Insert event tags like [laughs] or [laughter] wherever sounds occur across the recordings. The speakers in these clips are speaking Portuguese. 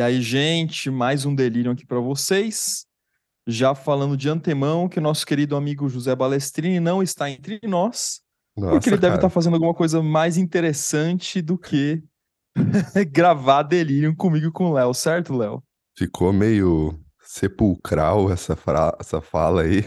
E aí, gente, mais um delírio aqui para vocês. Já falando de antemão que o nosso querido amigo José Balestrini não está entre nós, Nossa, porque ele deve cara, estar fazendo alguma coisa mais interessante do que [laughs] gravar delírio comigo e com o Léo, certo, Léo? ficou meio sepulcral essa, fra- essa fala aí,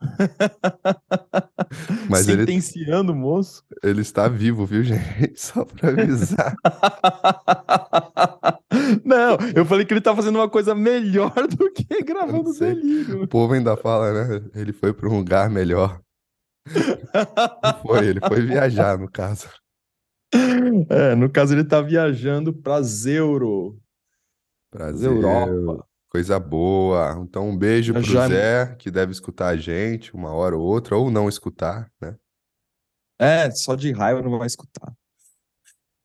[laughs] mas ele, Sentenciando o moço. ele está vivo, viu, gente? [laughs] Só pra avisar. [laughs] Não, eu falei que ele tá fazendo uma coisa melhor do que gravando sei. delírio. O povo ainda fala, né? Ele foi para um lugar melhor. Não foi, ele foi viajar, no caso. É, no caso ele tá viajando para Zeuro, Brasil, Europa. Coisa boa. Então, um beijo pro Já- Zé, que deve escutar a gente uma hora ou outra, ou não escutar, né? É, só de raiva não vai escutar.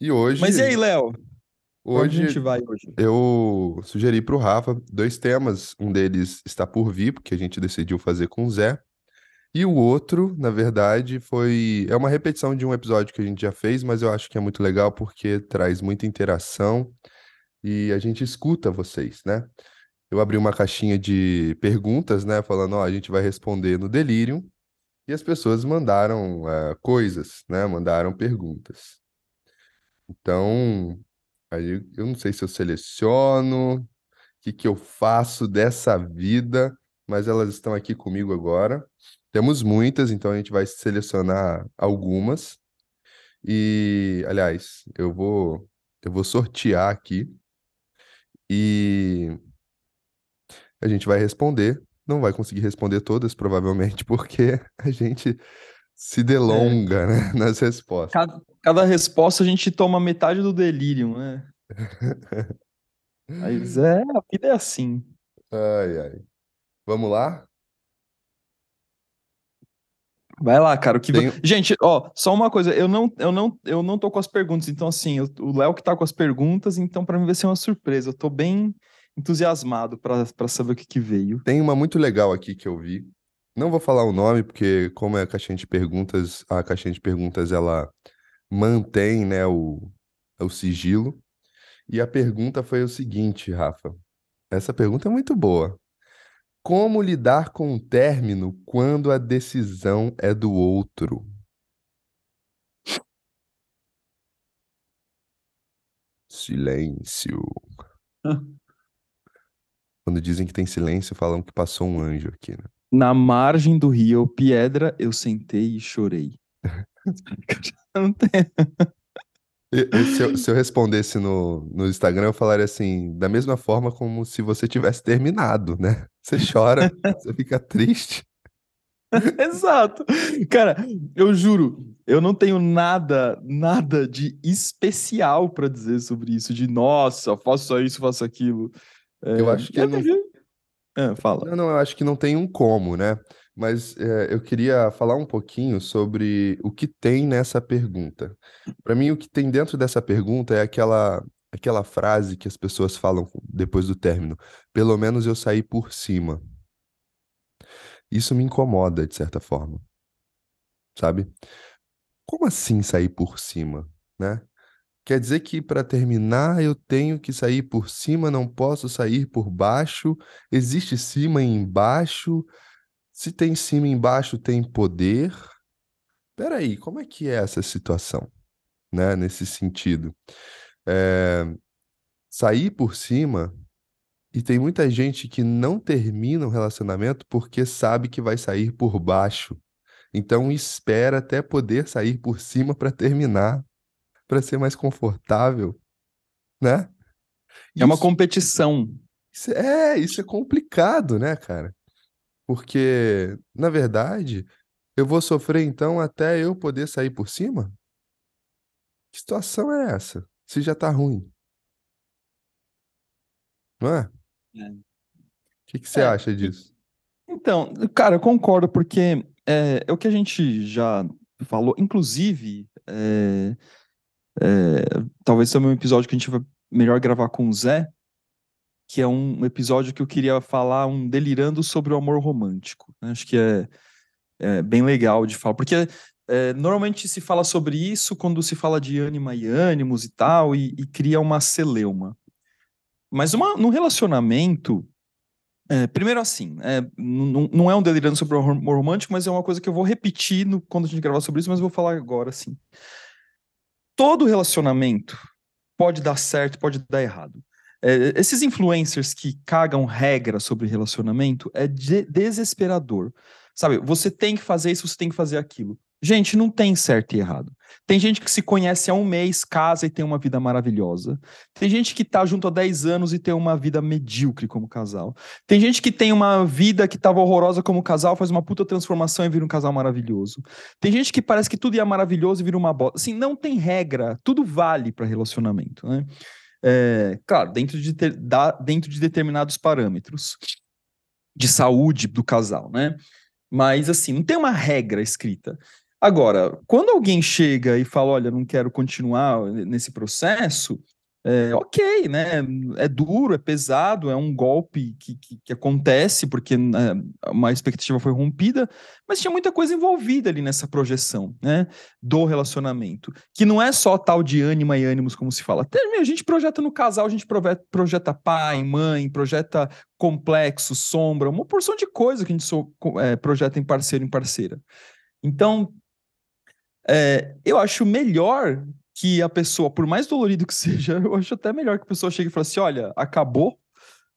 E hoje, Mas e aí, Léo? Hoje gente vai hoje? eu sugeri pro Rafa dois temas. Um deles está por vir, porque a gente decidiu fazer com o Zé. E o outro, na verdade, foi. É uma repetição de um episódio que a gente já fez, mas eu acho que é muito legal porque traz muita interação e a gente escuta vocês, né? Eu abri uma caixinha de perguntas, né? Falando, ó, a gente vai responder no Delirium. E as pessoas mandaram eh, coisas, né? Mandaram perguntas. Então, aí eu não sei se eu seleciono, o que que eu faço dessa vida, mas elas estão aqui comigo agora. Temos muitas, então a gente vai selecionar algumas. E, aliás, eu vou eu vou sortear aqui e a gente vai responder. Não vai conseguir responder todas, provavelmente, [laughs] porque a gente se delonga, né, nas respostas. Cada, cada resposta a gente toma metade do delírio, né? [laughs] Mas é, a vida é assim. Ai, ai. Vamos lá? Vai lá, cara. Que... Tenho- Gente, ó, só uma coisa, eu não, eu não, eu não tô com as perguntas, então assim, eu- o Léo que tá com as perguntas, então pra mim vai ser uma surpresa. Eu tô bem entusiasmado pra pra saber o que que veio. Tem uma muito legal aqui que eu vi. Não vou falar o nome, porque como é a caixinha de perguntas, a caixinha de perguntas ela mantém, né, o, o sigilo. E a pergunta foi o seguinte, Rafa. Essa pergunta é muito boa. Como lidar com um término quando a decisão é do outro? Silêncio. Quando dizem que tem silêncio, falam que passou um anjo aqui, né? Na margem do rio Piedra, eu sentei e chorei. [laughs] Não tem- se eu, se eu respondesse no, no Instagram, eu falaria assim, da mesma forma como se você tivesse terminado, né? Você chora, você fica triste. [laughs] Exato. Cara, eu juro, eu não tenho nada, nada de especial pra dizer sobre isso, de nossa, faço só isso, faço aquilo. Eu É, acho que eu não- devia- É, fala. Não, não, eu acho que não tem um como, né? Mas é, eu queria falar um pouquinho sobre o que tem nessa pergunta. Para mim, o que tem dentro dessa pergunta é aquela, aquela frase que as pessoas falam depois do término. Pelo menos eu saí por cima. Isso me incomoda, de certa forma. Sabe? Como assim sair por cima, né? Quer dizer que para terminar eu tenho que sair por cima, não posso sair por baixo. Existe cima e embaixo. Se tem cima e embaixo, tem poder. Peraí, como é que é essa situação, né? Nesse sentido. É, sair por cima, e tem muita gente que não termina um relacionamento porque sabe que vai sair por baixo. Então espera até poder sair por cima para terminar, para ser mais confortável, né? É uma Isso- competição. isso é, isso é complicado, né, cara? Porque, na verdade, eu vou sofrer então até eu poder sair por cima? Que situação é essa? Se já tá ruim. Não é? É. O que que você É, acha disso? Então, cara, eu concordo, porque é, é o que a gente já falou, inclusive, é, é, talvez seja um episódio que a gente vai melhor gravar com o Zé, que é um episódio que eu queria falar, um delirando sobre o amor romântico. né? Acho que é, é bem legal de falar, porque é, normalmente se fala sobre isso quando se fala de ânima e ânimos e tal, e, e cria uma celeuma. Mas uma, num relacionamento, é, primeiro assim, é, não, é um delirando sobre o amor romântico, mas é uma coisa que eu vou repetir no, quando a gente gravar sobre isso, mas vou falar agora, assim. Todo relacionamento pode dar certo, pode dar errado. É, esses influencers que cagam regras sobre relacionamento é de desesperador. Sabe, você tem que fazer isso, você tem que fazer aquilo. Gente, não tem certo e errado. Tem gente que se conhece há um mês, casa e tem uma vida maravilhosa. Tem gente que tá junto há 10 anos e tem uma vida medíocre como casal. Tem gente que tem uma vida que tava horrorosa como casal, faz uma puta transformação e vira um casal maravilhoso. Tem gente que parece que tudo ia maravilhoso e vira uma bosta. Assim, não tem regra, tudo vale para relacionamento, né? É, claro, dentro de, ter, da, dentro de determinados parâmetros de saúde do casal, né? Mas assim, não tem uma regra escrita. Agora, quando alguém chega e fala, olha, não quero continuar nesse processo, é, ok, né? É duro, é pesado, é um golpe que, que, que acontece porque né, uma expectativa foi rompida, mas tinha muita coisa envolvida ali nessa projeção, né? Do relacionamento, que não é só tal de ânima e ânimos, como se fala. A gente projeta no casal, a gente projeta pai, mãe, projeta complexo, sombra, uma porção de coisa que a gente so, é, projeta em parceiro, em parceira. Então, é, eu acho melhor que a pessoa, por mais dolorido que [laughs] seja, eu acho até melhor que a pessoa chegue e fale assim: olha, acabou,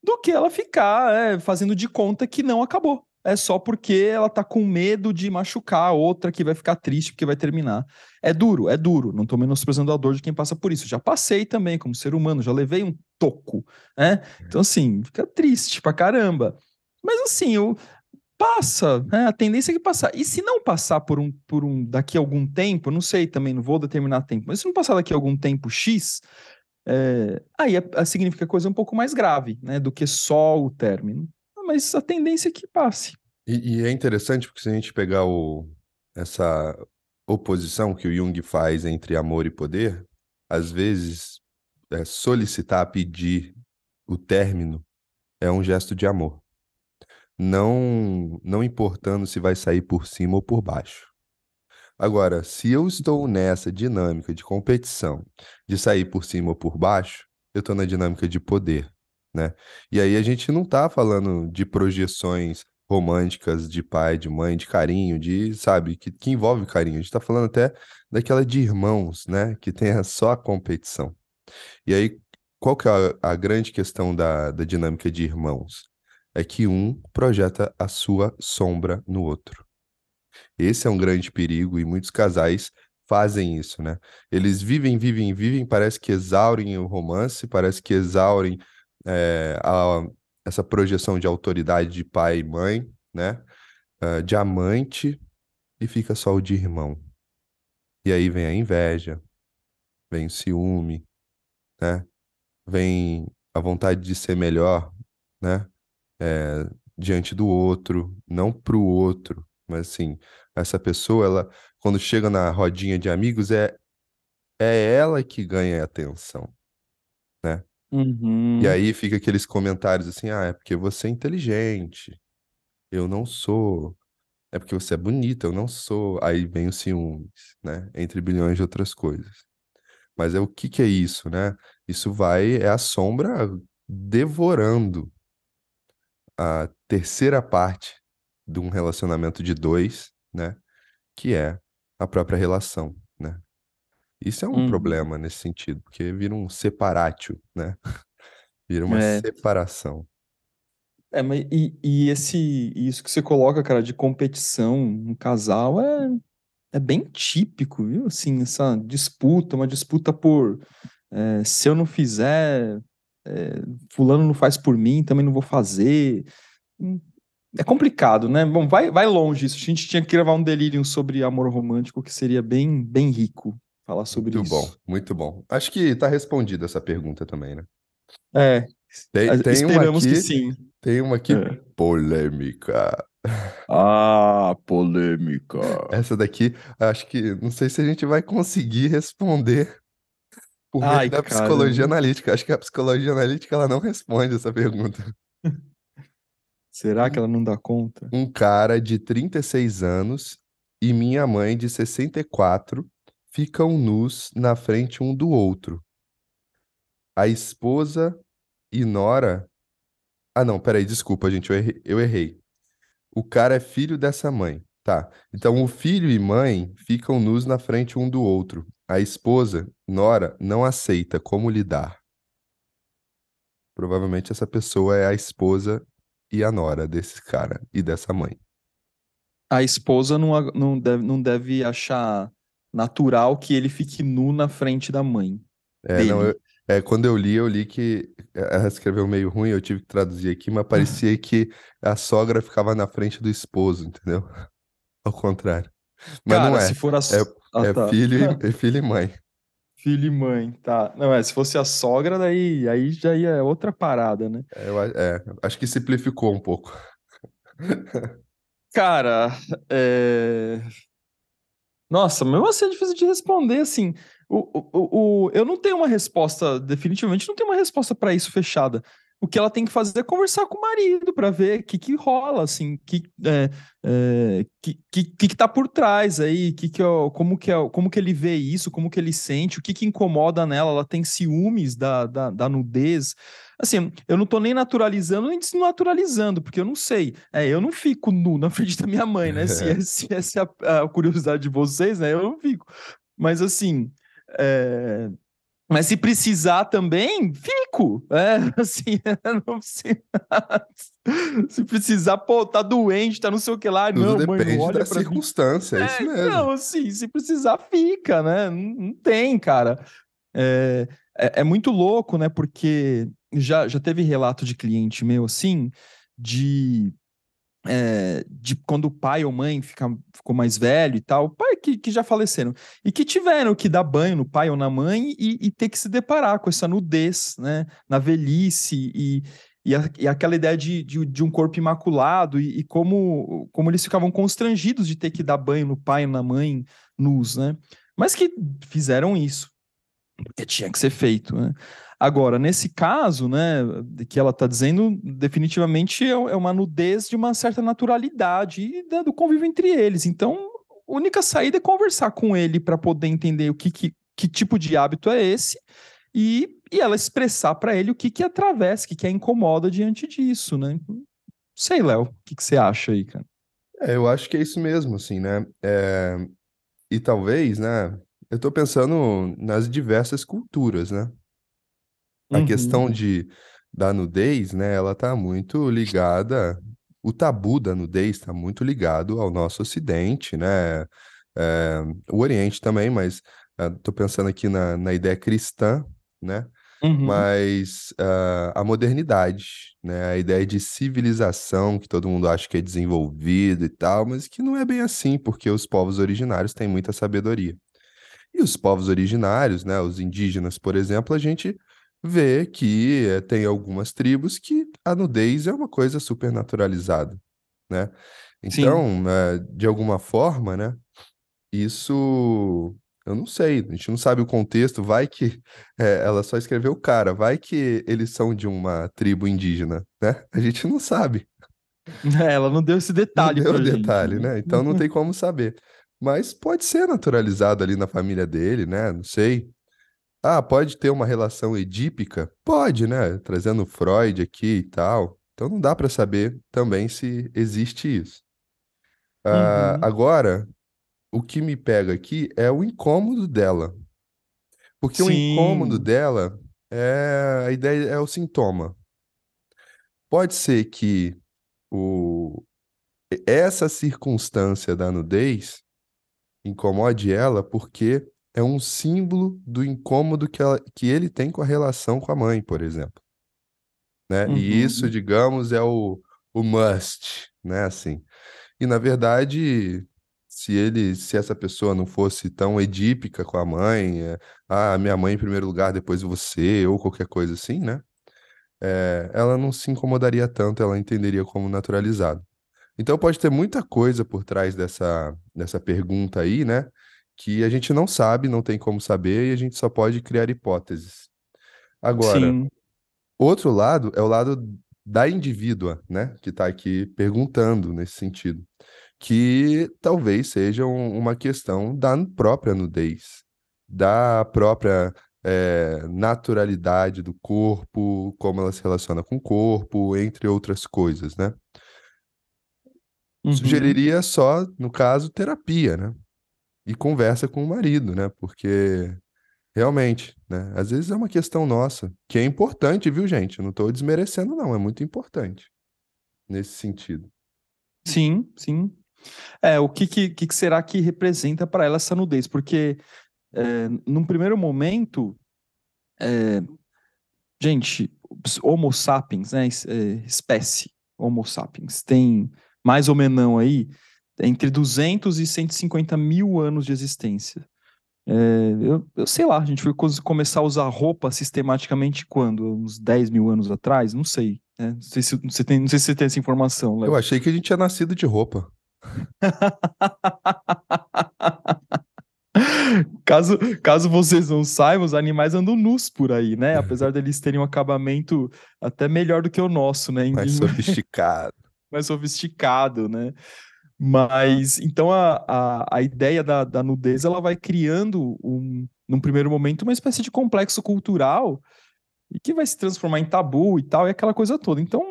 do que ela ficar é, fazendo de conta que não acabou. É só porque ela tá com medo de machucar a outra que vai ficar triste porque vai terminar. É duro, é duro. Não tô menosprezando a dor de quem passa por isso. Já passei também como ser humano, já levei um toco, né? Então, assim, fica triste pra caramba. Mas assim, eu, passa, né? A tendência é que passar. E se não passar por um, por um daqui a algum tempo, não sei também, não vou determinar tempo, mas se não passar daqui a algum tempo X, é, aí a, a significa coisa um pouco mais grave, né? Do que só o término. Mas a tendência é que passe. E, e é interessante porque se a gente pegar o, essa oposição que o Jung faz entre amor e poder, às vezes é, solicitar, pedir o término é um gesto de amor não, não importando se vai sair por cima ou por baixo. Agora, se eu estou nessa dinâmica de competição, de sair por cima ou por baixo, eu estou na dinâmica de poder, né? E aí a gente não está falando de projeções românticas de pai, de mãe, de carinho, de, sabe, que, que envolve carinho. A gente está falando até daquela de irmãos, né? Que tem só a competição. E aí, qual que é a, a grande questão da, da dinâmica de irmãos? É que um projeta a sua sombra no outro. Esse é um grande perigo e muitos casais fazem isso, né? Eles vivem, vivem, vivem, parece que exaurem o romance, parece que exaurem é, a, essa projeção de autoridade de pai e mãe, né? Uh, de amante, e fica só o de irmão. E aí vem a inveja, vem o ciúme, né? Vem a vontade de ser melhor, né? É, diante do outro, não para o outro, mas assim, essa pessoa, ela, quando chega na rodinha de amigos, é, é ela que ganha atenção, né? Uhum. E aí fica aqueles comentários assim, ah, é porque você é inteligente, eu não sou, é porque você é bonita, eu não sou. Aí vem o ciúmes, né? Entre bilhões de outras coisas. Mas é o que que é isso, né? Isso vai, é a sombra devorando a terceira parte de um relacionamento de dois, né? Que é a própria relação, né? Isso é um uhum. problema nesse sentido, porque vira um separatio, né? [laughs] Vira uma é. separação. É, mas e, e esse isso que você coloca, cara, de competição no casal é, é bem típico, viu? Assim, essa disputa, uma disputa por é, se eu não fizer, é, fulano não faz por mim, também não vou fazer. É complicado, né? Bom, vai, vai longe isso. A gente tinha que gravar um delírio sobre amor romântico que seria bem, bem rico falar sobre muito isso. Muito bom, muito bom. Acho que está respondida essa pergunta também, né? É. Tem, tem esperamos aqui, que sim. Tem uma aqui é. polêmica. Ah, polêmica. Essa daqui, acho que não sei se a gente vai conseguir responder por meio Ai, da psicologia analítica. Acho que a psicologia analítica ela não responde essa pergunta. [laughs] Será que ela não dá conta? Um cara de 36 anos e minha mãe de 64 ficam nus na frente um do outro. A esposa e nora. Ah, não, peraí, desculpa, gente, eu errei. Eu errei. O cara é filho dessa mãe. Tá. Então, o filho e mãe ficam nus na frente um do outro. A esposa, nora, não aceita como lidar. Provavelmente essa pessoa é a esposa e a nora desse cara e dessa mãe. A esposa não, não, deve, não deve achar natural que ele fique nu na frente da mãe É, não, eu- é, quando eu li, eu li que ela escreveu meio ruim, eu tive que traduzir aqui, mas [laughs] parecia que a sogra ficava na frente do esposo, entendeu? [laughs] Ao contrário. Mas não Cara, é. se for a. É, Ah, é tá. filho e, [laughs] é filho e mãe. Filho e mãe, tá. Não, é, se fosse a sogra, daí aí já ia outra parada, né? É, eu é, acho que simplificou um pouco. [laughs] Cara, é... Nossa, mesmo assim é difícil de responder, assim. O, o, o- eu não tenho uma resposta, definitivamente não tenho uma resposta para isso fechada. O que ela tem que fazer é conversar com o marido para ver o que, que rola, assim, que, é, é, que, que, que tá por trás aí, que que é, o- como, que é, como que ele vê isso, como que ele sente, o que que incomoda nela, ela tem ciúmes da, da, da nudez. Assim, eu não tô nem naturalizando nem desnaturalizando, porque eu não sei. É, eu não fico nu na [laughs] frente da minha mãe, né? [laughs] Se, É. se essa é a, a curiosidade de vocês, né? Eu não fico. Mas assim, é, mas se precisar também, fico. É, [laughs] assim, não precisa. Se precisar, pô, tá doente, tá não sei o que lá. Tudo não, mãe, não depende olha da circunstância, é isso É, mesmo. Não, assim, se precisar, fica, né? Não, não tem, cara. É, é, é muito louco, né? Porque já, já teve relato de cliente meu, assim, de, é, de quando o pai ou mãe fica, ficou mais velho e tal, pai que, que já faleceram, e que tiveram que dar banho no pai ou na mãe e, e ter que se deparar com essa nudez, né? Na velhice e. E, a- e aquela ideia de, de, de um corpo imaculado e, e como, como eles ficavam constrangidos de ter que dar banho no pai e na mãe nus, né? Mas que fizeram isso, porque tinha que ser feito, né? Agora, nesse caso, né, que ela está dizendo, definitivamente é é uma nudez de uma certa naturalidade e do convívio entre eles. Então, a única saída é conversar com ele para poder entender o que, que, que tipo de hábito é esse e, e ela expressar para ele o que que atravessa, o que que a incomoda diante disso, né? Sei, Léo, o que que você acha aí, cara? É, eu acho que é isso mesmo, assim, né? É, e talvez, né? Eu tô pensando nas diversas culturas, né? A Uhum, questão de, da nudez, né? Ela tá muito ligada. O tabu da nudez está muito ligado ao nosso Ocidente, né? É, o Oriente também, mas ah, tô pensando aqui na, na ideia cristã, né? uhum, Mas ah, a modernidade, né? A ideia de civilização que todo mundo acha que é desenvolvido e tal, mas que não é bem assim, porque os povos originários têm muita sabedoria. E os povos originários, né? Os indígenas, por exemplo, a gente vê que eh, tem algumas tribos que a nudez é uma coisa super naturalizada, né? Então, eh, de alguma forma, né? Isso, eu não sei, a gente não sabe o contexto, vai que é, [laughs] ela só escreveu o cara, vai que eles são de uma tribo indígena, né? A gente não sabe, [laughs] ela não deu esse não detalhe deu pra gente, detalhe, né? Então não tem como saber. Mas pode ser naturalizado ali na família dele, né? Não sei. Ah, pode ter uma relação edípica? Pode, né? Trazendo Freud aqui e tal. Então não dá para saber também se existe isso. Ah, Uhum, agora, o que me pega aqui é o incômodo dela. Porque o incômodo sim, dela é a ideia, é o sintoma. Pode ser que o, essa circunstância da nudez incomode ela porque é um símbolo do incômodo que, ela, que ele tem com a relação com a mãe, por exemplo, né? E isso, uhum, digamos, é o, o must, né? Assim. E na verdade, se ele, se essa pessoa não fosse tão edípica com a mãe, é, ah, minha mãe em primeiro lugar, depois você, ou qualquer coisa assim, né? É, ela não se incomodaria tanto, ela entenderia como naturalizado. Então pode ter muita coisa por trás dessa, dessa pergunta aí, né? Que a gente não sabe, não tem como saber, e a gente só pode criar hipóteses. Agora, sim, outro lado é o lado da indivídua, né? Que está aqui perguntando nesse sentido que talvez seja um- uma questão da própria nudez, da própria é, naturalidade do corpo, como ela se relaciona com o corpo, entre outras coisas, né? Uhum. Sugeriria só, no caso, terapia, né? E conversa com o marido, né? Porque realmente, né? Às vezes é uma questão nossa, que é importante, viu, gente? Eu não estou desmerecendo, não, é muito importante nesse sentido. Sim, sim. É, o que, que, que será que representa para ela essa nudez? Porque, é, num primeiro momento, é, gente, Homo sapiens, né, é, espécie Homo sapiens, tem mais ou menos aí entre 200 e 150 mil anos de existência. É, eu, eu, sei lá, a gente foi começar a usar roupa sistematicamente quando? Uns 10 mil anos atrás? Não sei. Né? Não, sei se, você tem, não sei se você tem essa informação. Léo. Eu achei que a gente tinha nascido de roupa. [laughs] caso, caso vocês não saibam, os animais andam nus por aí, né? Apesar deles terem um acabamento até melhor do que o nosso, né? Mais [laughs] sofisticado. mais sofisticado, né? Mas então a, a, a ideia da, da nudez ela vai criando um, num primeiro momento uma espécie de complexo cultural e que vai se transformar em tabu e tal, e aquela coisa toda. Então,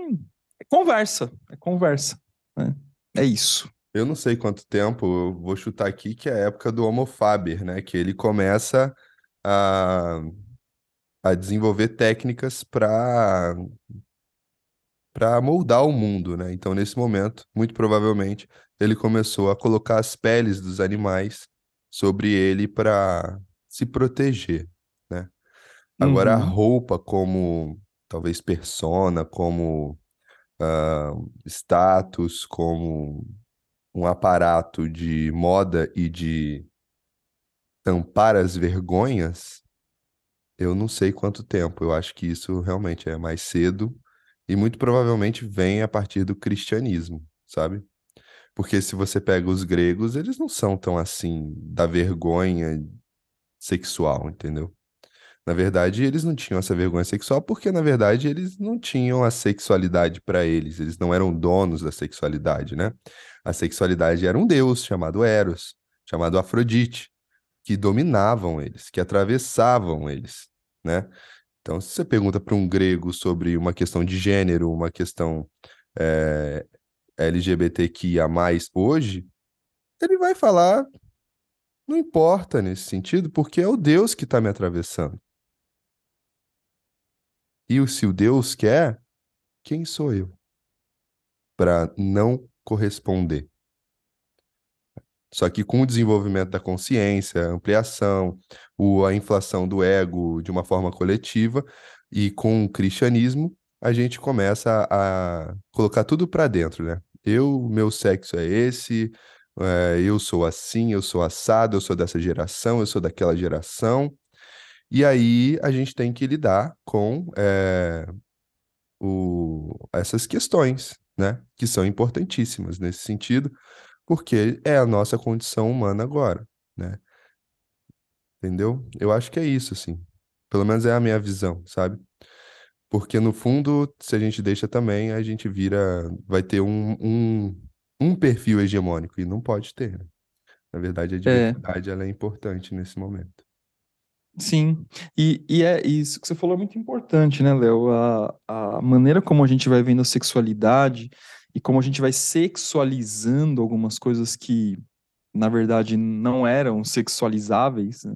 é conversa, é conversa. Né? É isso. Eu não sei quanto tempo, eu vou chutar aqui que é a época do Homo faber, né? Que ele começa a, a desenvolver técnicas para para moldar o mundo, né? Então, nesse momento, muito provavelmente, ele começou a colocar as peles dos animais sobre ele para se proteger, né? Agora, a Uhum. roupa como talvez persona, como ah, status, como um aparato de moda e de tampar as vergonhas, eu não sei quanto tempo. Eu acho que isso realmente é mais cedo e muito provavelmente vem a partir do cristianismo, sabe? Porque se você pega os gregos, eles não são tão assim da vergonha sexual, entendeu? Na verdade, eles não tinham essa vergonha sexual porque, na verdade, eles não tinham a sexualidade para eles, eles não eram donos da sexualidade, né? A sexualidade era um deus chamado Eros, chamado Afrodite, que dominavam eles, que atravessavam eles, né? Então, se você pergunta para um grego sobre uma questão de gênero, uma questão é, LGBTQIA+, hoje, ele vai falar, não importa nesse sentido, porque é o Deus que está me atravessando. E se o Deus quer, quem sou eu para não corresponder? Só que com o desenvolvimento da consciência, a ampliação, a inflação do ego de uma forma coletiva e com o cristianismo, a gente começa a colocar tudo para dentro, né? Eu, meu sexo é esse, é, eu sou assim, eu sou assado, eu sou dessa geração, eu sou daquela geração. E aí a gente tem que lidar com é, o, essas questões, né? Que são importantíssimas nesse sentido, porque é a nossa condição humana agora, né? Entendeu? Eu acho que é isso, assim. Pelo menos é a minha visão, sabe? Porque no fundo, se a gente deixa também, a gente vira, vai ter um, um, um perfil hegemônico, e não pode ter, né? Na verdade, a É, diversidade ela é importante nesse momento. sim. E, e é isso que você falou é muito importante, né, Léo? A, a maneira como a gente vai vendo a sexualidade e como a gente vai sexualizando algumas coisas que, na verdade, não eram sexualizáveis, né?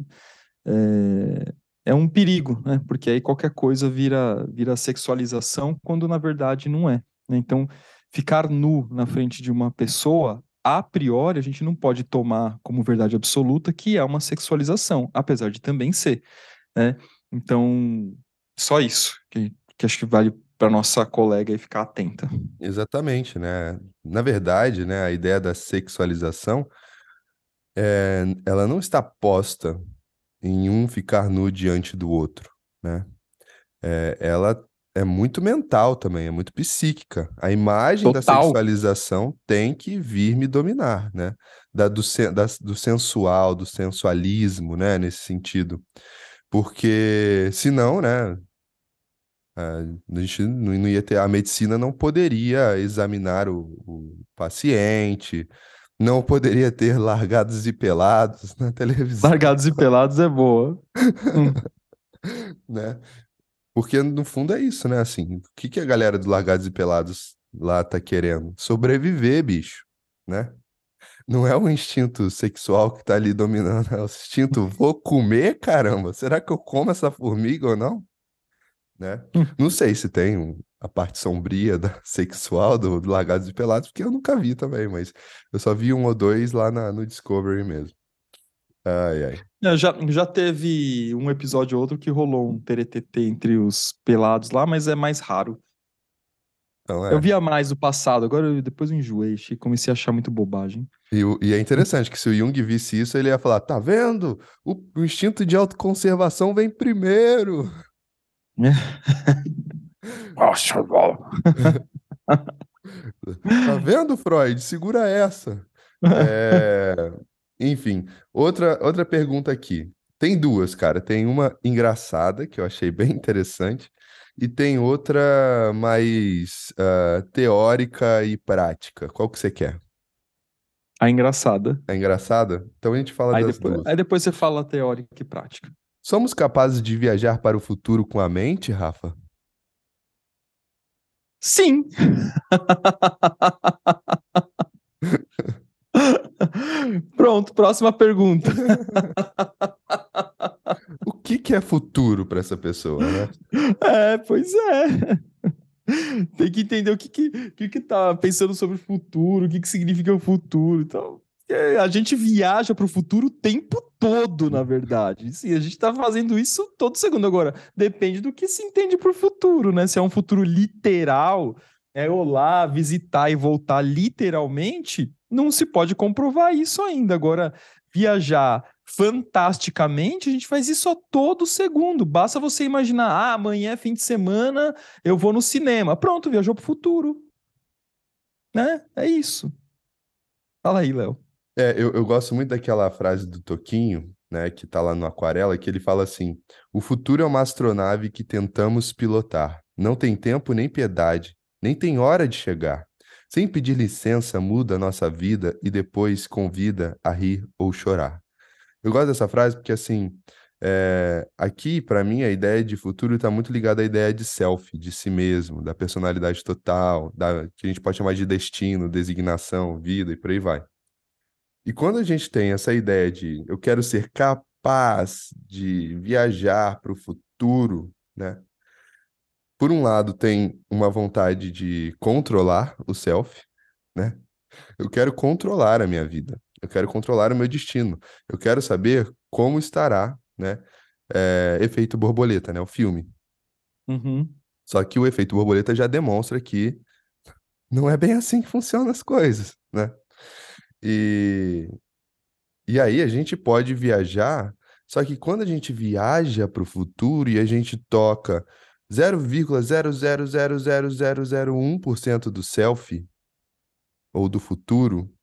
É, é um perigo, né? Porque aí qualquer coisa vira, vira sexualização, quando na verdade não é. né? Então, ficar nu na frente de uma pessoa, a priori, a gente não pode tomar como verdade absoluta que é uma sexualização, apesar de também ser, né? Então, só isso, que, que acho que vale para nossa colega aí ficar atenta. Exatamente, né? Na verdade, né, a ideia da sexualização, é, ela não está posta em um ficar nu diante do outro, né? É, ela é muito mental também, é muito psíquica. A imagem da Total. sexualização tem que vir me dominar, né? Da, do, da- do sensual, do sensualismo, né? Nesse sentido. Porque senão, né? A gente não não ia ter, a medicina não poderia examinar o, o paciente, não poderia ter largados e pelados na televisão. Largados e pelados é boa. [laughs] Hum. né? Porque no fundo é isso, né? Assim, o que que a galera do Largados e Pelados lá tá querendo? Sobreviver, bicho, né? Não é o instinto sexual que tá ali dominando, é o instinto vou comer, caramba. Será que eu como essa formiga ou não? Né? Não sei se tem um, a parte sombria da [laughs] sexual do, do Largados e Pelados, porque eu nunca vi também, mas eu só vi um ou dois lá na, no Discovery mesmo. Ai, ai. É, já, já teve um episódio ou outro que rolou um teretetê entre os pelados lá, mas é mais raro. Então, é. Eu via mais do passado, agora eu- depois eu enjoei, achei- comecei a achar muito bobagem. E, e é interessante que se o Jung visse isso, ele ia falar: tá vendo? O, o instinto de autoconservação vem primeiro. [laughs] Tá vendo, Freud? Segura essa. É, Enfim, outra, outra pergunta aqui. Tem duas, cara. Tem uma engraçada, que eu achei bem interessante, e tem outra mais ah, teórica e prática. Qual que você quer? A engraçada. É engraçada? Então a gente fala Aí das depois, duas. aí depois você fala teórica e prática. Somos capazes de viajar para o futuro com a mente, Rafa? Sim! Pronto, próxima pergunta. [laughs] O que que é futuro para essa pessoa, né? É, pois é. Tem que entender o que que, que, que tá pensando sobre o futuro, o que, que significa o futuro. Então, a gente viaja para o futuro o tempo todo, na verdade. Sim, a gente está fazendo isso todo segundo. Agora, depende do que se entende por futuro, né? Se é um futuro literal, é olá, visitar e voltar literalmente, não se pode comprovar isso ainda. Agora, viajar fantasticamente, a gente faz isso a todo segundo. Basta você imaginar, ah, amanhã é fim de semana, eu vou no cinema. Pronto, viajou para o futuro. Né? É isso. Fala aí, Léo. É, eu, eu gosto muito daquela frase do Toquinho, né, que tá lá no Aquarela, que ele fala assim: o futuro é uma astronave que tentamos pilotar. Não tem tempo nem piedade, nem tem hora de chegar. Sem pedir licença, muda a nossa vida e depois convida a rir ou chorar. Eu gosto dessa frase porque, assim, é, aqui, para mim, a ideia de futuro está muito ligada à ideia de self, de si mesmo, da personalidade total, da, que a gente pode chamar de destino, designação, vida e por aí vai. E quando a gente tem essa ideia de eu quero ser capaz de viajar para o futuro, né? Por um lado, tem uma vontade de controlar o self, né? Eu quero controlar a minha vida, eu quero controlar o meu destino, eu quero saber como estará, né? é, efeito borboleta, né? O filme. Uhum. Só que o efeito borboleta já demonstra que não é bem assim que funcionam as coisas, né? E, e aí a gente pode viajar, só que quando a gente viaja para o futuro e a gente toca 0,0000001% do selfie, ou do futuro,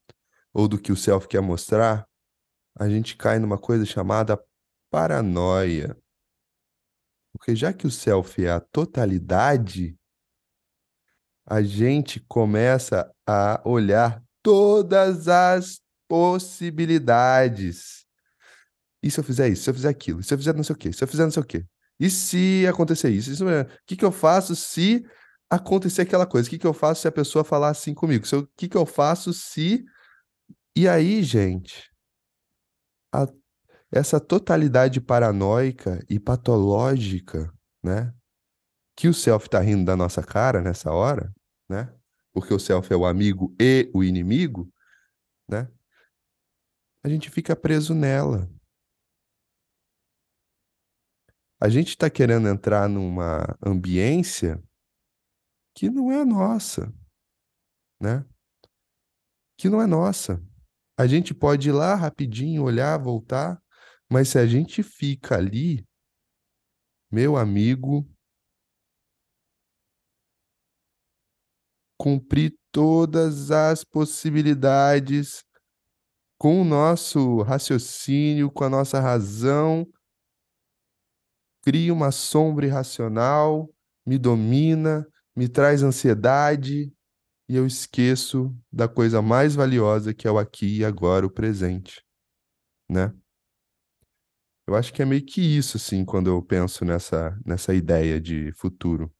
ou do que o selfie quer mostrar, a gente cai numa coisa chamada paranoia. Porque já que o selfie é a totalidade, a gente começa a olhar todas as possibilidades. E se eu fizer isso? Se eu fizer aquilo? Se eu fizer não sei o quê? Se eu fizer não sei o quê? E se acontecer isso? Isso é... O que que eu faço se acontecer aquela coisa? O que que eu faço se a pessoa falar assim comigo? Eu- O que que eu faço se... E aí, gente, a- essa totalidade paranoica e patológica, né? Que o self tá rindo da nossa cara nessa hora, né? Porque o self é o amigo e o inimigo, né? A gente fica preso nela. A gente está querendo entrar numa ambiência que não é nossa, né? Que não é nossa. A gente pode ir lá rapidinho, olhar, voltar, mas se a gente fica ali, meu amigo, cumprir todas as possibilidades com o nosso raciocínio, com a nossa razão, cria uma sombra irracional, me domina, me traz ansiedade e eu esqueço da coisa mais valiosa que é o aqui e agora, o presente, né? Eu acho que é meio que isso, assim, quando eu penso nessa, nessa ideia de futuro.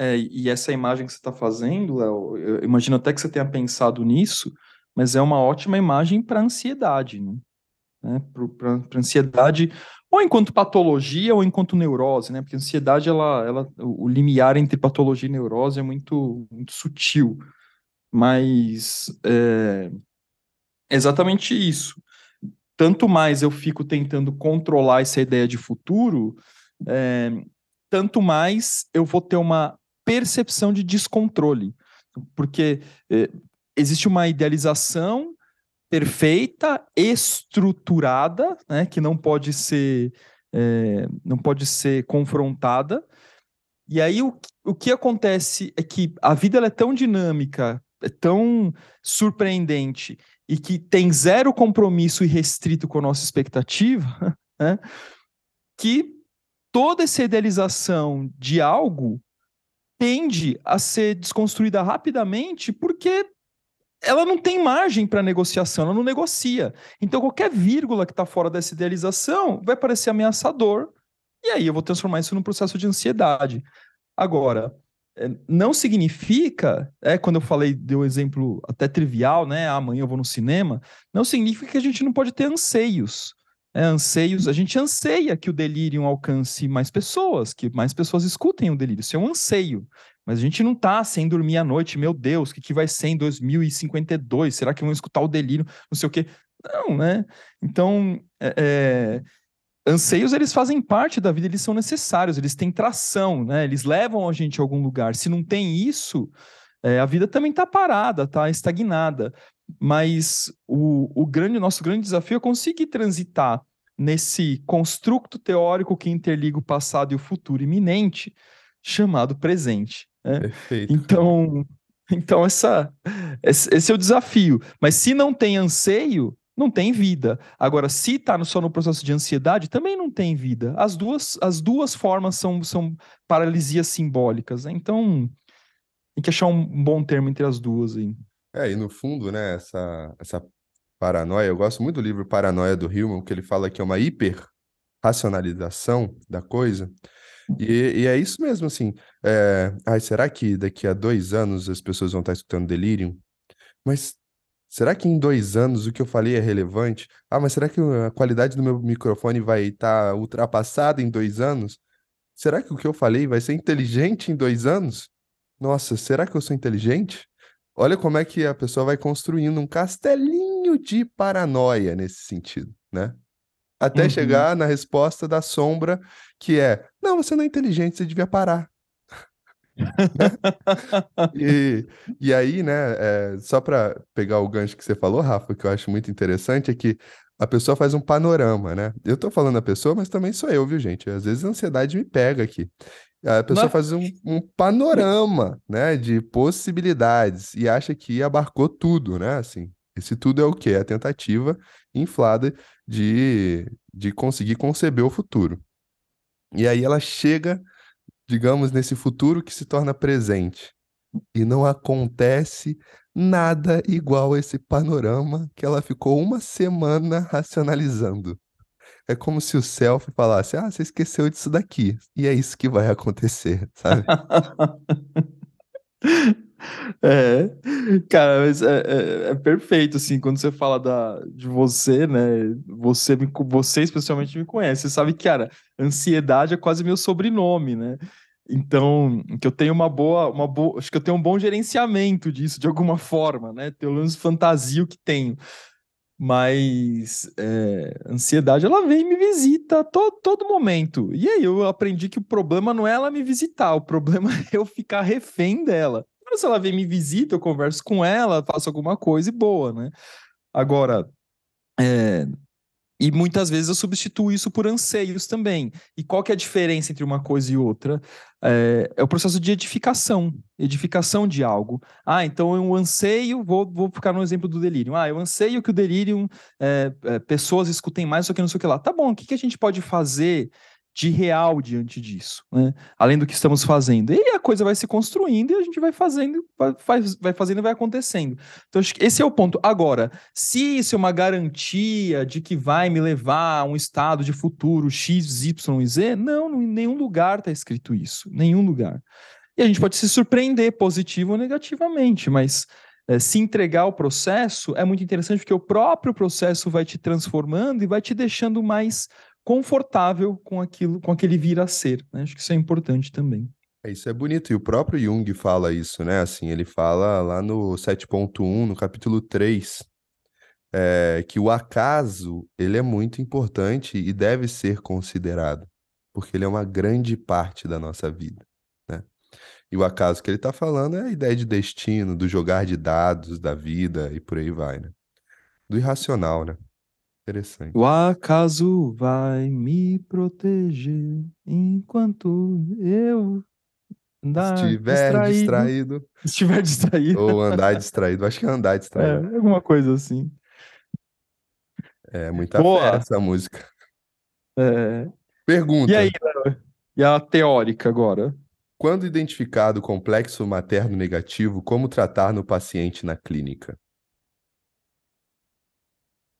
É, e essa imagem que você está fazendo, Léo, eu imagino até que você tenha pensado nisso, mas é uma ótima imagem para ansiedade, né? né? Para ansiedade, ou enquanto patologia, ou enquanto neurose, né? Porque ansiedade, ela, ela, o limiar entre patologia e neurose é muito, muito sutil. Mas é exatamente isso. Tanto mais eu fico tentando controlar essa ideia de futuro, é, tanto mais eu vou ter uma percepção de descontrole. Porque é, existe uma idealização perfeita, estruturada, né, que não pode ser é, não pode ser confrontada. E aí o, o que acontece é que a vida é tão dinâmica, é tão surpreendente e que tem zero compromisso e restrito com a nossa expectativa, [laughs] né, que toda essa idealização de algo tende a ser desconstruída rapidamente porque ela não tem margem para negociação, ela não negocia. Então, qualquer vírgula que está fora dessa idealização vai parecer ameaçador, e aí eu vou transformar isso num processo de ansiedade. Agora, é, não significa, é, quando eu falei, deu um exemplo até trivial, né? Ah, amanhã eu vou no cinema, não significa que a gente não pode ter anseios. É, anseios, a gente anseia que o delírio alcance mais pessoas, que mais pessoas escutem o delírio. Isso é um anseio. Mas a gente não tá sem dormir à noite, meu Deus, o que, que vai ser em 2052? Será que vão escutar o delírio? Não sei o quê. Não, né? Então, é, é, anseios, eles fazem parte da vida, eles são necessários, eles têm tração, né? Eles levam a gente a algum lugar. Se não tem isso, é, a vida também tá parada, tá estagnada. Mas o, o grande, nosso grande desafio é conseguir transitar nesse construto teórico que interliga o passado e o futuro iminente, chamado presente. Né? Perfeito. Então, então essa, esse é o desafio. Mas se não tem anseio, não tem vida. Agora, se está só no processo de ansiedade, também não tem vida. As duas, as duas formas são, são paralisias simbólicas. Né? Então, tem que achar um bom termo entre as duas. Aí. É, e no fundo, né, essa, essa paranoia, eu gosto muito do livro Paranoia do Hillman, que ele fala que é uma hiper racionalização da coisa. E, e, é isso mesmo, assim. É... Ai, será que daqui a dois anos as pessoas vão estar escutando Delirium? Mas será que em dois anos o que eu falei é relevante? Ah, mas será que a qualidade do meu microfone vai estar ultrapassada em dois anos? Será que o que eu falei vai ser inteligente em dois anos? Nossa, será que eu sou inteligente? Olha como é que a pessoa vai construindo um castelinho de paranoia nesse sentido, né? Até uhum. chegar na resposta da sombra, que é: não, você não é inteligente, você devia parar. e, e aí, né, é, só para pegar o gancho que você falou, Rafa, que eu acho muito interessante, é que a pessoa faz um panorama, né? Eu tô falando a pessoa, mas também sou eu, viu, gente? Às vezes a ansiedade me pega aqui. A pessoa mas... faz um, um, panorama, né, de possibilidades e acha que abarcou tudo, né? Assim, esse tudo é o quê? É a tentativa inflada de, de conseguir conceber o futuro. E aí ela chega, digamos, nesse futuro que se torna presente. E não acontece nada igual a esse panorama que ela ficou uma semana racionalizando. É como se o self falasse: Ah, você esqueceu disso daqui. E é isso que vai acontecer, sabe? [laughs] É, cara, mas é, é, é, perfeito, assim, quando você fala da, de você, né, você, me, você especialmente me conhece, você sabe que, cara, ansiedade é quase meu sobrenome, né, então, que eu tenho uma boa, uma boa, acho que eu tenho um bom gerenciamento disso, de alguma forma, né, pelo menos fantasia que tenho, mas é, ansiedade, ela vem e me visita todo, todo momento, e aí eu aprendi que o problema não é ela me visitar, o problema [laughs] é eu ficar refém dela, se ela vem me visita, eu converso com ela, faço alguma coisa e boa, né? Agora, é, e muitas vezes eu substituo isso por anseios também. E qual que é a diferença entre uma coisa e outra? É, é o processo de edificação, edificação de algo. Ah, então eu anseio, vou, vou ficar no exemplo do delírio. Ah, eu anseio que o delírio, é, é, pessoas escutem mais, só que não sei o que lá. Tá bom, o que, que a gente pode fazer de real diante disso, né? Além do que estamos fazendo. E a coisa vai se construindo e a gente vai fazendo, vai, vai fazendo e vai acontecendo. Então, acho que esse é o ponto. Agora, se isso é uma garantia de que vai me levar a um estado de futuro X, Y e Z, não, em nenhum lugar está escrito isso. Nenhum lugar. E a gente pode se surpreender positivo ou negativamente, mas é, se entregar ao processo é muito interessante porque o próprio processo vai te transformando e vai te deixando mais confortável com aquilo, com aquele vir a ser. Né? Acho que isso é importante também. É, isso é bonito, e o próprio Jung fala isso, né? Assim, ele fala lá no 7.1, no capítulo 3, é, que o acaso ele é muito importante e deve ser considerado, porque ele é uma grande parte da nossa vida. Né? E o acaso que ele está falando é a ideia de destino, do jogar de dados da vida e por aí vai, né? Do irracional, né? Interessante. O acaso vai me proteger enquanto eu andar Estiver distraído. distraído. [laughs] Estiver distraído. Ou andar distraído. Acho que é andar É, distraído. alguma coisa assim. É, muita Boa. essa música. É. Pergunta: E aí? E a teórica agora? quando identificado o complexo materno negativo, como tratar no paciente na clínica?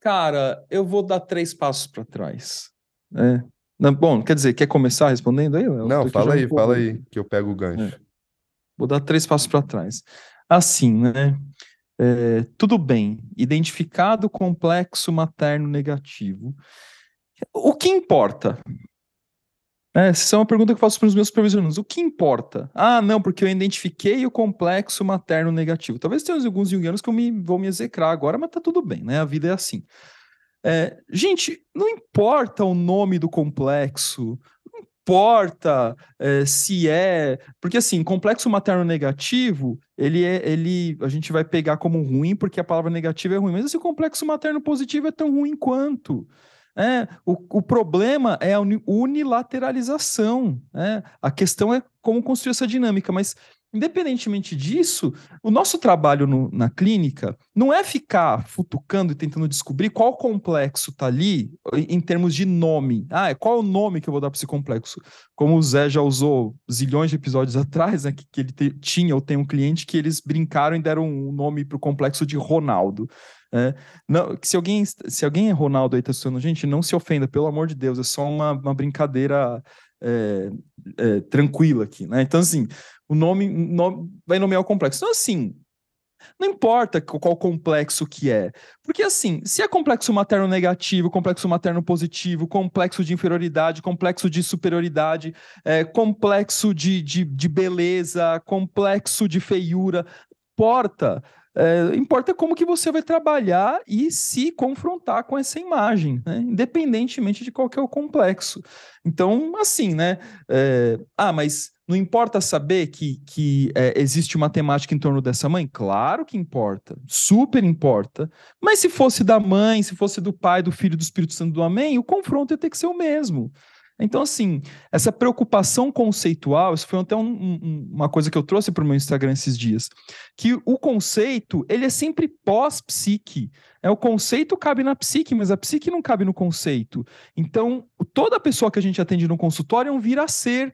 Cara, eu vou dar três passos para trás. né? Não, bom, quer dizer, quer começar respondendo aí? Eu Não, fala aí, fala aí, que eu pego o gancho. Vou dar três passos para trás. Assim, né? É, tudo bem, identificado o complexo materno negativo. O que importa? É, essa é uma pergunta que eu faço para os meus supervisionados. O que importa? Ah, não, porque eu identifiquei o complexo materno negativo. Talvez tenha alguns junguianos que eu me, vou me execrar agora, mas tá tudo bem, né? A vida é assim. É, gente, não importa o nome do complexo, não importa é, se é. Porque assim, complexo materno negativo, ele é. Ele, a gente vai pegar como ruim, porque a palavra negativa é ruim, mas esse complexo materno positivo é tão ruim quanto. É, o, o problema é a uni- unilateralização. né? A questão é como construir essa dinâmica, mas independentemente disso, o nosso trabalho no- na clínica não é ficar futucando e tentando descobrir qual complexo está ali em, em termos de nome. Ah, é qual é o nome que eu vou dar para esse complexo? Como o Zé já usou zilhões de episódios atrás, né, que, que ele te- tinha ou tem um cliente que eles brincaram e deram um nome para o complexo de Ronaldo. Né? Não, se alguém, se alguém é Ronaldo aí tá assistindo, gente, não se ofenda, pelo amor de Deus, é só uma, uma brincadeira é, é, tranquila aqui, né? Então, assim, o nome, nome vai nomear o complexo. Então, assim, não importa qu- qual complexo que é. Porque, assim, se é complexo materno negativo, complexo materno positivo, complexo de inferioridade, complexo de superioridade, é, complexo de, de, de beleza, complexo de feiura, importa. É, importa como que você vai trabalhar e se confrontar com essa imagem, né? independentemente de qual que é o complexo. Então, assim, né? é, ah, mas não importa saber que, que é, existe uma temática em torno dessa mãe? Claro que importa, super importa. Mas se fosse da mãe, se fosse do pai, do filho, do Espírito Santo, do Amém, o confronto ia ter que ser o mesmo. Então, assim, essa preocupação conceitual, isso foi até um- um- uma coisa que eu trouxe para o meu Instagram esses dias, que o conceito, ele é sempre pós-psique. É, o conceito cabe na psique, mas a psique não cabe no conceito. Então, toda pessoa que a gente atende no consultório é um vir a ser.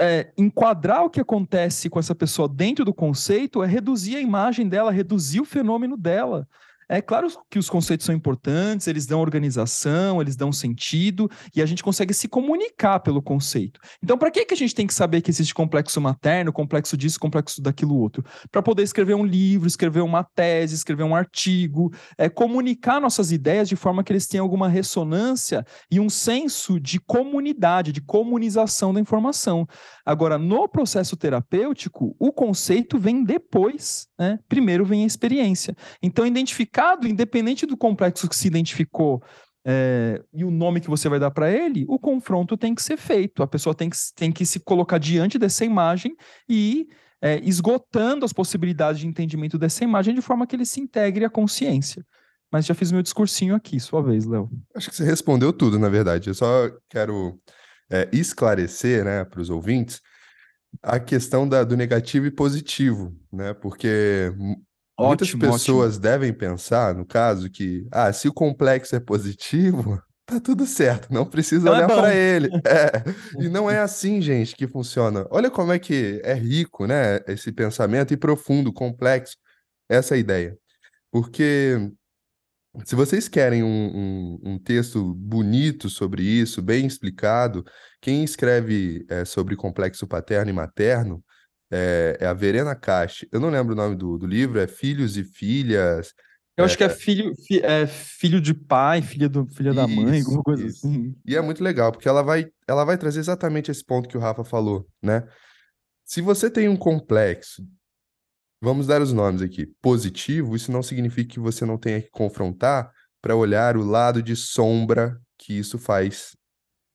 É, enquadrar o que acontece com essa pessoa dentro do conceito é reduzir a imagem dela, reduzir o fenômeno dela. É claro que os conceitos são importantes, eles dão organização, eles dão sentido, e a gente consegue se comunicar pelo conceito. Então, para que, que a gente tem que saber que existe complexo materno, complexo disso, complexo daquilo outro? Para poder escrever um livro, escrever uma tese, escrever um artigo, é, comunicar nossas ideias de forma que eles tenham alguma ressonância e um senso de comunidade, de comunização da informação. Agora, no processo terapêutico, o conceito vem depois, né? Primeiro vem a experiência. Então, identificado, independente do complexo que se identificou é, e o nome que você vai dar para ele, o confronto tem que ser feito. A pessoa tem que, tem que se colocar diante dessa imagem e é, esgotando as possibilidades de entendimento dessa imagem de forma que ele se integre à consciência. Mas já fiz meu discursinho aqui, sua vez, Léo. Acho que você respondeu tudo, na verdade. Eu só quero é, esclarecer, né, para os ouvintes a questão da- do negativo e positivo, né? Porque muitas Ótimo, pessoas devem pensar, no caso, que ah, se o complexo é positivo, [laughs] tá tudo certo, não precisa Então é olhar para ele. [laughs] É. E não é assim, gente, que funciona. Olha como é que é rico, né? Esse pensamento e profundo, complexo, essa ideia. Porque se vocês querem um, um, um texto bonito sobre isso, bem explicado, quem escreve é, sobre complexo paterno e materno é, é a Verena Cash. Eu não lembro o nome do, do livro, é Filhos e Filhas. Eu acho que é filho, fi- é filho de pai, filha, do, filha da mãe, Isso, alguma coisa isso. assim. E é muito legal, porque ela vai, ela vai trazer exatamente esse ponto que o Rafa falou, né? Se você tem um complexo, vamos dar os nomes aqui, positivo, isso não significa que você não tenha que confrontar para olhar o lado de sombra que isso faz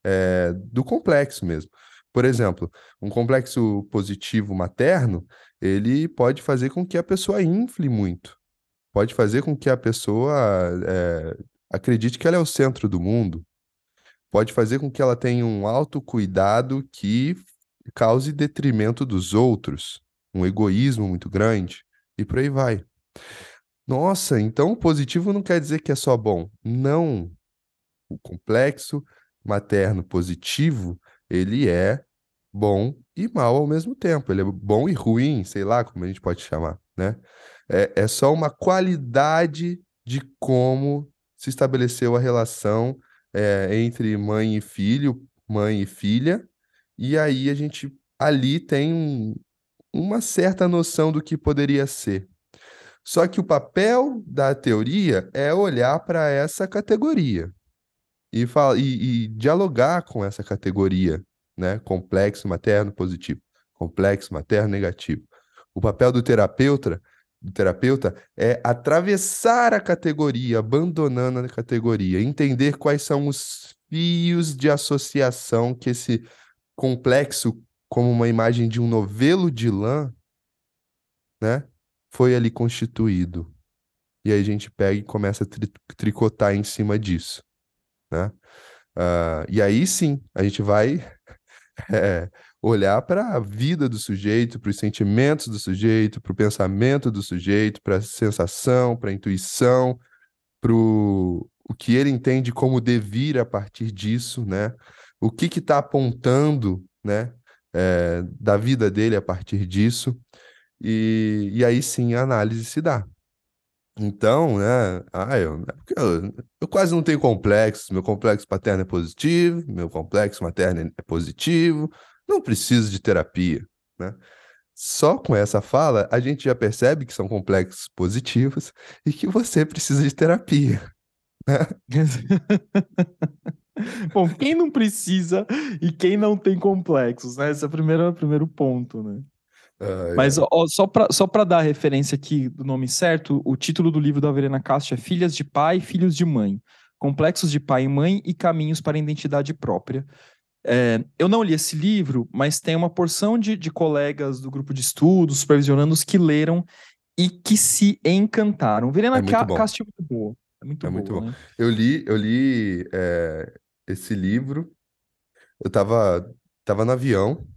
é, do complexo mesmo. Por exemplo, um complexo positivo materno, ele pode fazer com que a pessoa infle muito, pode fazer com que a pessoa é, acredite que ela é o centro do mundo, pode fazer com que ela tenha um autocuidado que cause detrimento dos outros, um egoísmo muito grande, e por aí vai. Nossa, então positivo não quer dizer que é só bom. Não. O complexo materno positivo, ele é bom e mal ao mesmo tempo. Ele é bom e ruim, sei lá como a gente pode chamar, né? É, é só uma qualidade de como se estabeleceu a relação é, entre mãe e filho, mãe e filha, e aí a gente ali tem um- uma certa noção do que poderia ser. Só que o papel da teoria é olhar para essa categoria e, fala, e, e dialogar com essa categoria, né? Complexo materno positivo, complexo materno negativo. O papel do terapeuta, do terapeuta é atravessar a categoria, abandonando a categoria, entender quais são os fios de associação que esse complexo, como uma imagem de um novelo de lã, né? Foi ali constituído. E aí a gente pega e começa a tri- tricotar em cima disso, né? Ah, e aí sim, a gente vai [laughs] é, olhar para a vida do sujeito, para os sentimentos do sujeito, para o pensamento do sujeito, para a sensação, para a intuição, para o que ele entende como devir a partir disso, né? O que que está apontando, né? é, da vida dele a partir disso. E, e aí sim a análise se dá. Então, né? Ah, eu, é eu, eu quase não tenho complexos. Meu complexo paterno é positivo, meu complexo materno é positivo. Não preciso de terapia, né? Só com essa fala, a gente já percebe que são complexos positivos e que você precisa de terapia. [laughs] Bom, quem não precisa e quem não tem complexos, né? Esse é o primeiro, o primeiro ponto, né? Ai, Mas ó, só para só dar a referência aqui do nome certo, o título do livro da Verena Castro é Filhas de Pai e Filhos de Mãe. Complexos de Pai e Mãe e Caminhos para a Identidade Própria. É, eu não li esse livro, mas tem uma porção de, de colegas do grupo de estudos, supervisionandos, que leram e que se encantaram. Verena É muito Ca-. Castro é muito boa. É muito É muito boa, bom. né? Eu li, eu li é, esse livro. Eu tava, tava no avião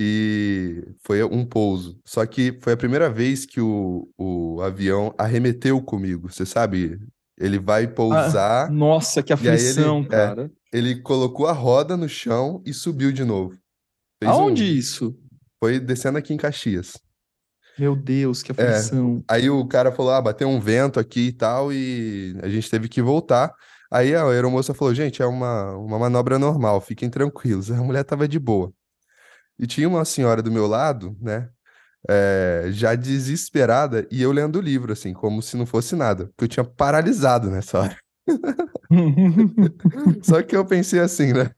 e foi um pouso. Só que foi a primeira vez que o, o avião arremeteu comigo. Você sabe? Ele vai Ah, pousar nossa, que aí ele, aflição, é, cara. ele colocou a roda no chão e subiu de novo. Fez Aonde um, isso? foi descendo aqui em Caxias. Meu Deus, que É, aflição. aí o cara falou, ah, bateu um vento aqui e tal, e a gente teve que voltar. Aí a aeromoça falou, gente, é uma, uma manobra normal, fiquem tranquilos. A mulher tava de boa. E tinha uma senhora do meu lado, né, é, já desesperada, e eu lendo o livro, assim, como se não fosse nada, porque eu tinha paralisado nessa hora. [laughs] Só que eu pensei assim, né?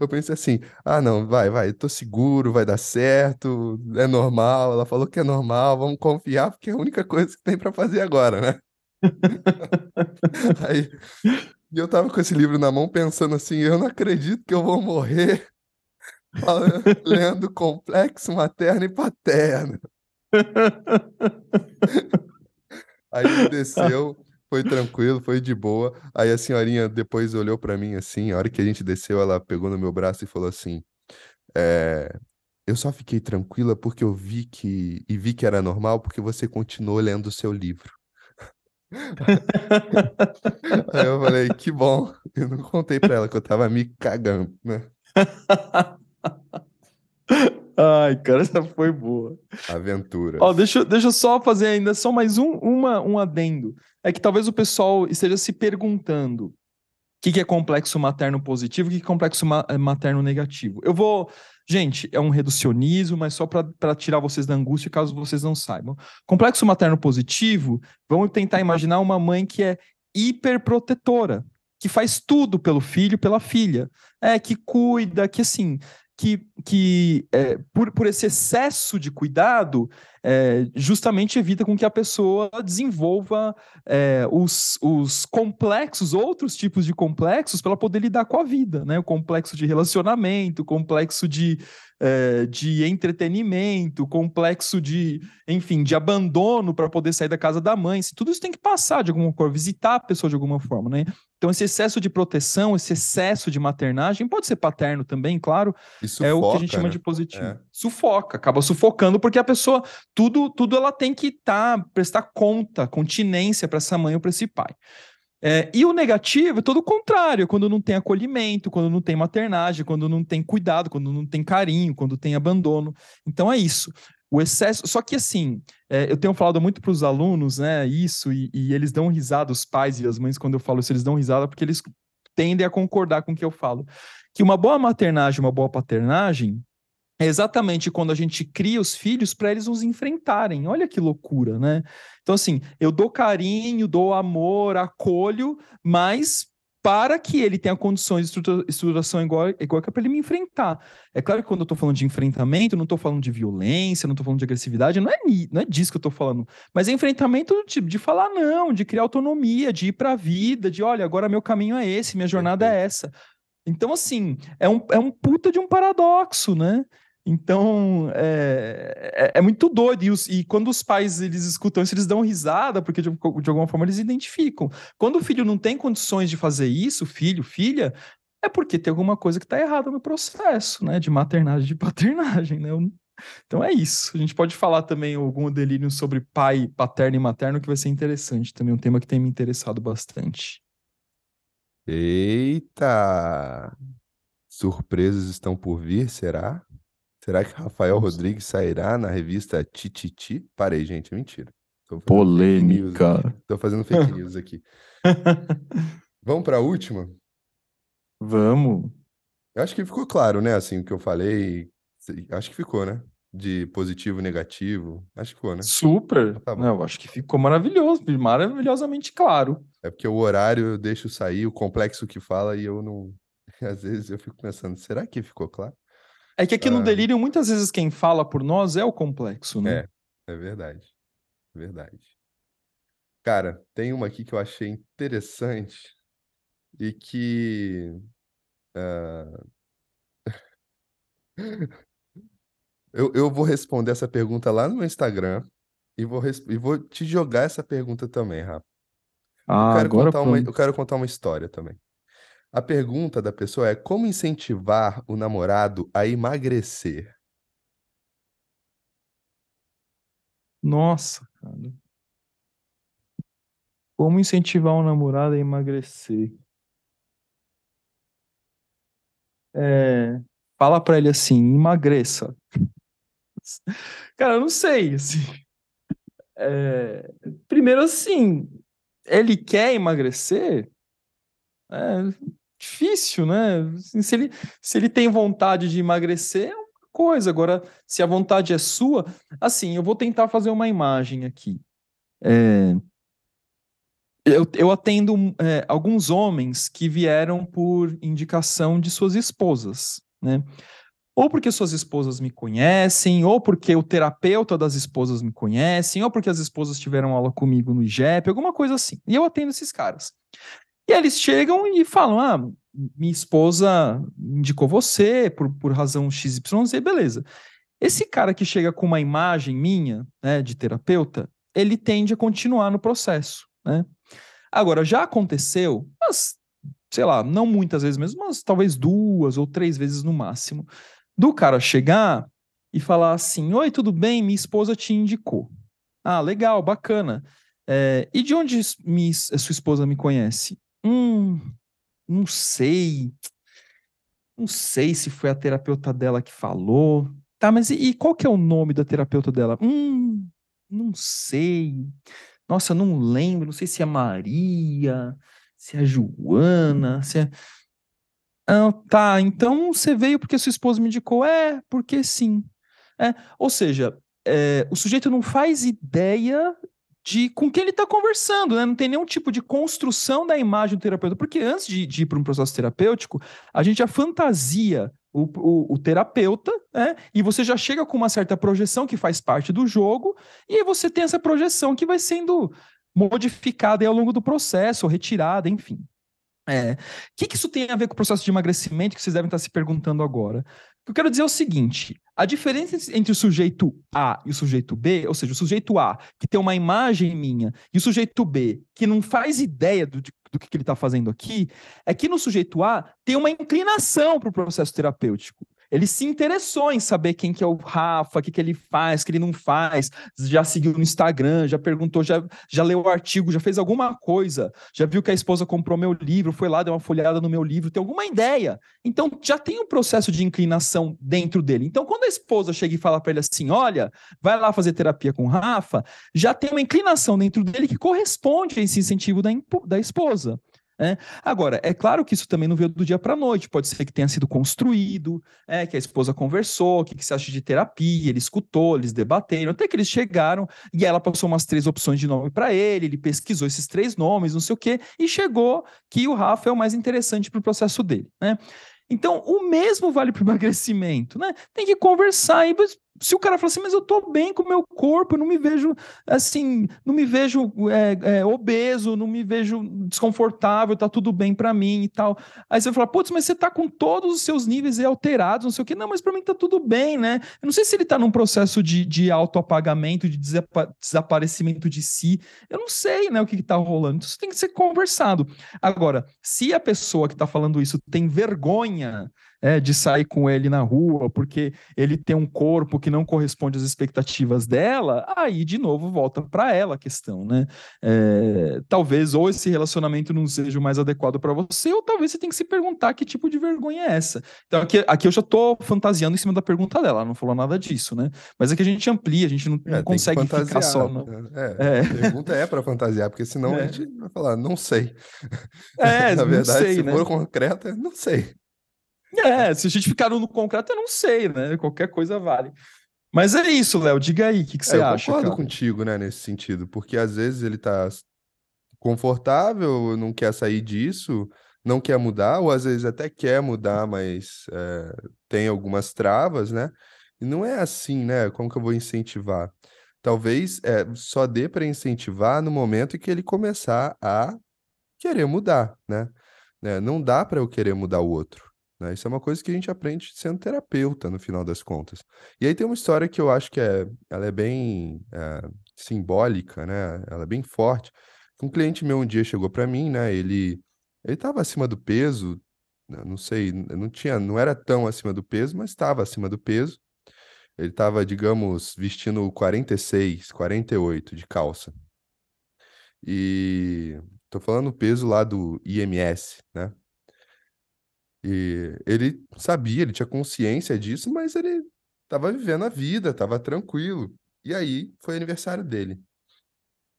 Eu pensei assim, ah, não, vai, vai, tô seguro, vai dar certo, é normal. Ela falou que é normal, vamos confiar, porque é a única coisa que tem pra fazer agora, né? [laughs] Aí, eu tava com esse livro na mão pensando assim, eu não acredito que eu vou morrer lendo Complexo Materno e Paterno. Aí desceu, foi tranquilo, foi de boa. Aí a senhorinha depois olhou pra mim assim, a hora que a gente desceu, ela pegou no meu braço e falou assim: é, Eu só fiquei tranquila porque eu vi que e vi que era normal porque você continuou lendo o seu livro. Aí eu falei, que bom. Eu não contei pra ela que eu tava me cagando, né? [laughs] Ai, cara, essa foi boa. Aventuras. Ó, deixa, deixa eu só fazer ainda só mais um, uma, um adendo. É que talvez o pessoal esteja se perguntando o que, que é complexo materno positivo, o que, que é complexo ma eh, materno negativo. Eu vou. Gente, é um reducionismo, mas só para tirar vocês da angústia, caso vocês não saibam. Complexo materno positivo, vamos tentar imaginar uma mãe que é hiperprotetora, que faz tudo pelo filho, pela filha. É, que cuida, que assim, que, que é, por, por esse excesso de cuidado, é, justamente evita com que a pessoa desenvolva é, os, os complexos, outros tipos de complexos, para poder lidar com a vida, né? O complexo de relacionamento, o complexo de, é, de entretenimento, complexo de, enfim, de abandono para poder sair da casa da mãe. Tudo isso tem que passar de alguma forma, visitar a pessoa de alguma forma, né? Então, esse excesso de proteção, esse excesso de maternagem, pode ser paterno também, claro. Sufoca, é o que a gente chama né? de positivo. É. Sufoca, acaba sufocando, porque a pessoa, tudo, tudo ela tem que estar, tá, prestar conta, continência para essa mãe ou para esse pai. É, e o negativo é todo o contrário, quando não tem acolhimento, quando não tem maternagem, quando não tem cuidado, quando não tem carinho, quando tem abandono. Então é isso. O excesso. Só que assim, é, eu tenho falado muito para os alunos, né? Isso, e, e, eles dão risada, os pais e as mães, quando eu falo isso, eles dão risada porque eles tendem a concordar com o que eu falo. Que uma boa maternagem, uma boa paternagem, é exatamente quando a gente cria os filhos para eles nos enfrentarem. Olha que loucura, né? Então, assim, eu dou carinho, dou amor, acolho, mas para que ele tenha condições de estruturação igual, igual que é para ele me enfrentar. É claro que quando eu estou falando de enfrentamento, não estou falando de violência, não estou falando de agressividade, não é, não é disso que eu estou falando. Mas é enfrentamento de, de falar não, de criar autonomia, de ir para a vida, de olha, agora meu caminho é esse, minha jornada é essa. Então, assim, é um, é um puta de um paradoxo, né? Então, é, é, é, muito doido. E, os, e, quando os pais eles escutam isso, eles dão risada, porque de, de, alguma forma eles identificam. Quando o filho não tem condições de fazer isso, filho, filha, é porque tem alguma coisa que está errada no processo, né? De maternagem, de paternagem, né? Então é isso. A gente pode falar também algum delírio sobre pai, paterno e materno, que vai ser interessante também, um tema que tem me interessado bastante. Eita! Surpresas estão por vir, será? Será que Rafael Nossa. Rodrigues sairá na revista Tititi? Parei, gente, é mentira. Polêmica. Estou fazendo fake news [laughs] aqui. Vamos para a última? Vamos. Eu acho que ficou claro, né? Assim, o que eu falei. Acho que ficou, né? De positivo e negativo. Acho que ficou, né? Super. Então tá Não, eu acho que ficou maravilhoso, maravilhosamente claro. É porque o horário eu deixo sair, o complexo que fala, e eu não. [laughs] Às vezes eu fico pensando, será que ficou claro? É que aqui no ah. delírio, muitas vezes quem fala por nós é o complexo, né? É, é verdade. É verdade. Cara, tem uma aqui que eu achei interessante e que. Uh... [laughs] eu, eu vou responder essa pergunta lá no meu Instagram e vou, e vou te jogar essa pergunta também, Rafa. Ah, eu quero agora contar uma, eu quero contar uma história também. A pergunta da pessoa é: como incentivar o namorado a emagrecer? Nossa, cara. Como incentivar um namorado a emagrecer? É, fala para ele assim, emagreça. Cara, eu não sei, assim. É, primeiro assim, ele quer emagrecer? É, difícil, né? Se ele, se ele tem vontade de emagrecer, é uma coisa. Agora, se a vontade é sua, assim, eu vou tentar fazer uma imagem aqui. É, eu, eu atendo é, alguns homens que vieram por indicação de suas esposas, né? Ou porque suas esposas me conhecem, ou porque o terapeuta das esposas me conhecem, ou porque as esposas tiveram aula comigo no IGEP, alguma coisa assim. E eu atendo esses caras. E eles chegam e falam: ah, minha esposa indicou você por, por razão XYZ, beleza. Esse cara que chega com uma imagem minha, né, de terapeuta, ele tende a continuar no processo, né? Agora, já aconteceu, mas, sei lá, não muitas vezes mesmo, mas talvez duas ou três vezes no máximo, do cara chegar e falar assim: Oi, tudo bem? Minha esposa te indicou. Ah, legal, bacana. É, e de onde me, sua esposa me conhece? Hum, não sei. Não sei se foi a terapeuta dela que falou. Tá, mas e, e qual que é o nome da terapeuta dela? Hum, não sei. Nossa, não lembro. Não sei se é Maria, se é Joana, se é. Ah, tá, então você veio porque sua esposa me indicou. É, porque sim. É, ou seja, é, o sujeito não faz ideia de com quem ele está conversando, né? Não tem nenhum tipo de construção da imagem do terapeuta, porque antes de, de ir para um processo terapêutico, a gente já fantasia o, o, o, terapeuta, né? E você já chega com uma certa projeção que faz parte do jogo, e aí você tem essa projeção que vai sendo modificada ao longo do processo, retirada, enfim. É. O que, que isso tem a ver com o processo de emagrecimento que vocês devem estar se perguntando agora? Que eu quero dizer é o seguinte: a diferença entre o sujeito A e o sujeito B, ou seja, o sujeito A, que tem uma imagem minha, e o sujeito B, que não faz ideia do, do que ele está fazendo aqui, é que no sujeito A tem uma inclinação para o processo terapêutico. Ele se interessou em saber quem que é o Rafa, o que, que ele faz, o que ele não faz, já seguiu no Instagram, já perguntou, já, já leu o artigo, já fez alguma coisa, já viu que a esposa comprou meu livro, foi lá, deu uma folhada no meu livro, tem alguma ideia. Então já tem um processo de inclinação dentro dele. Então quando a esposa chega e fala para ele assim: olha, vai lá fazer terapia com o Rafa, já tem uma inclinação dentro dele que corresponde a esse incentivo da, da esposa. É. Agora, é claro que isso também não veio do dia para a noite, pode ser que tenha sido construído, é, que a esposa conversou, o que, que você acha de terapia, ele escutou, eles debateram, até que eles chegaram e ela passou umas três opções de nome para ele, ele pesquisou esses três nomes, não sei o quê, e chegou que o Rafa é o mais interessante para o processo dele. Né? Então, o mesmo vale para o [laughs] emagrecimento, né? Tem que conversar e se o cara fala assim, mas eu tô bem com o meu corpo, eu não me vejo assim, não me vejo é, é, obeso, não me vejo desconfortável, tá tudo bem para mim e tal. Aí você fala, putz, mas você tá com todos os seus níveis alterados, não sei o que. Não, mas para mim tá tudo bem, né? Eu não sei se ele tá num processo de, de autoapagamento, de desapa desaparecimento de si. Eu não sei, né, o que, que tá rolando. Isso tem que ser conversado. Agora, se a pessoa que tá falando isso tem vergonha é, de sair com ele na rua porque ele tem um corpo que não corresponde às expectativas dela, aí de novo volta para ela a questão, né? É, talvez ou esse relacionamento não seja o mais adequado para você, ou talvez você tenha que se perguntar que tipo de vergonha é essa. Então aqui, aqui eu já estou fantasiando em cima da pergunta dela, ela não falou nada disso, né? Mas é que a gente amplia, a gente não, é, não consegue ficar só. No... É, é. A pergunta é para fantasiar, porque senão a é. gente vai falar, não sei. É, [laughs] Na verdade, sei, se né? for concreta, não sei. É, se a gente ficar no concreto, eu não sei, né? Qualquer coisa vale. Mas é isso, Léo. Diga aí, o que, que você é, eu acha? Eu concordo contigo, né, nesse sentido, porque às vezes ele tá confortável, não quer sair disso, não quer mudar, ou às vezes até quer mudar, mas é, tem algumas travas, né? E não é assim, né? Como que eu vou incentivar? Talvez é, só dê para incentivar no momento em que ele começar a querer mudar, né? né? Não dá para eu querer mudar o outro. Né? Isso é uma coisa que a gente aprende sendo terapeuta, no final das contas. E aí tem uma história que eu acho que é, ela é bem é, simbólica, né? Ela é bem forte. Um cliente meu um dia chegou para mim, né? Ele ele estava acima do peso, né? não sei, não tinha, não era tão acima do peso, mas estava acima do peso. Ele estava, digamos, vestindo 46, 48 de calça. E tô falando o peso lá do IMS, né? E ele sabia, ele tinha consciência disso, mas ele estava vivendo a vida, estava tranquilo. E aí foi aniversário dele.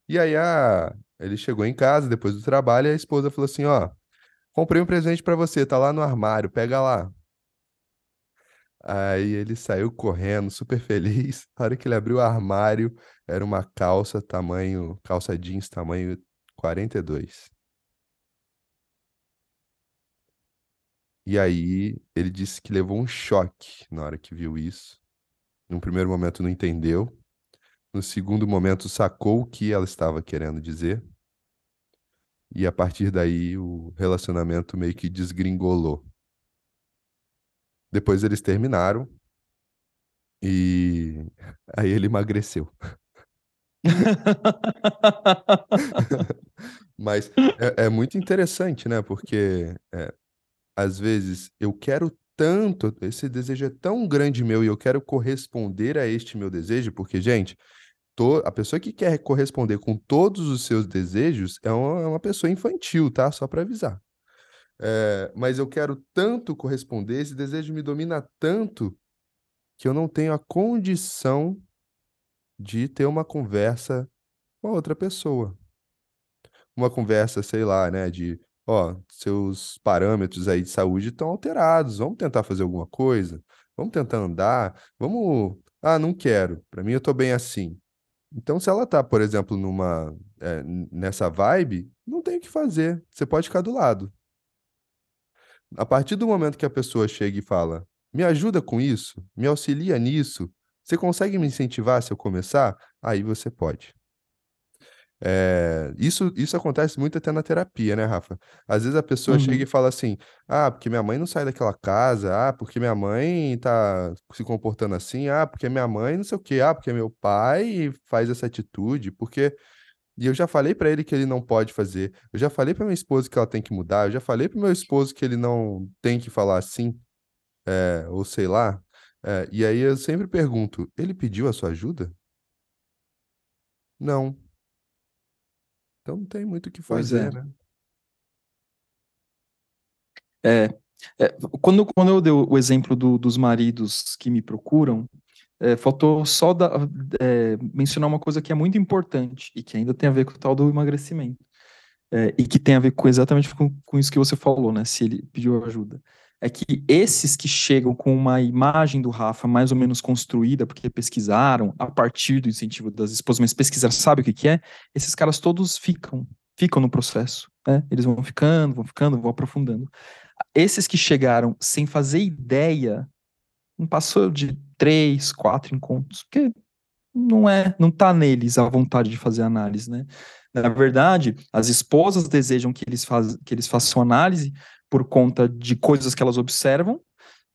E aí a... ele chegou em casa depois do trabalho e a esposa falou assim: Ó, comprei um presente para você, tá lá no armário, pega lá. Aí ele saiu correndo, super feliz. [laughs] A hora que ele abriu o armário, era uma calça tamanho, calça jeans tamanho 42. E aí ele disse que levou um choque na hora que viu isso. No primeiro momento não entendeu. No segundo momento sacou o que ela estava querendo dizer. E a partir daí o relacionamento meio que desgringolou. Depois eles terminaram e [laughs] aí ele emagreceu. [laughs] [laughs] Mas é, é, muito interessante, né? Porque é, às vezes eu quero tanto, esse desejo é tão grande meu e eu quero corresponder a este meu desejo, porque, gente, to... a pessoa que quer corresponder com todos os seus desejos é uma, é uma pessoa infantil, tá? Só para avisar. É, mas eu quero tanto corresponder, esse desejo me domina tanto que eu não tenho a condição de ter uma conversa com a outra pessoa. Uma conversa, sei lá, né, de, ó, seus parâmetros aí de saúde estão alterados, vamos tentar fazer alguma coisa? Vamos tentar andar? Vamos, ah, não quero, para mim eu tô bem assim. Então, se ela tá, por exemplo, numa, é, nessa vibe, não tem o que fazer, você pode ficar do lado. A partir do momento que a pessoa chega e fala: "Me ajuda com isso, me auxilia nisso, você consegue me incentivar se eu começar?", aí você pode. Eh, isso isso acontece muito até na terapia, né, Rafa? Às vezes a pessoa chega e Uhum. fala assim: "Ah, porque minha mãe não sai daquela casa. Ah, porque minha mãe tá se comportando assim. Ah, porque minha mãe não sei o quê. Ah, porque meu pai faz essa atitude, porque" E eu já falei pra ele que ele não pode fazer, eu já falei pra minha esposa que ela tem que mudar, eu já falei para meu esposo que ele não tem que falar assim, eh, ou sei lá. Eh, e aí eu sempre pergunto: "Ele pediu a sua ajuda?" Não. Então não tem muito o que Pois é. fazer, né? É, é, quando quando eu dei o exemplo do dos maridos que me procuram, eh, faltou só dar eh, mencionar uma coisa que é muito importante e que ainda tem a ver com o tal do emagrecimento. Eh, e que tem a ver com exatamente com com isso que você falou, né, se ele pediu ajuda. É que esses que chegam com uma imagem do Rafa mais ou menos construída, porque pesquisaram a partir do incentivo das esposas, mas pesquisaram, sabe o que que é? Esses caras todos ficam, ficam no processo, né, eles vão ficando, vão ficando, vão aprofundando. Esses que chegaram sem fazer ideia, não passou de 3, 4 encontros, porque não é, não tá neles a vontade de fazer análise, né. Na verdade, as esposas desejam que eles faz que eles façam análise por conta de coisas que elas observam,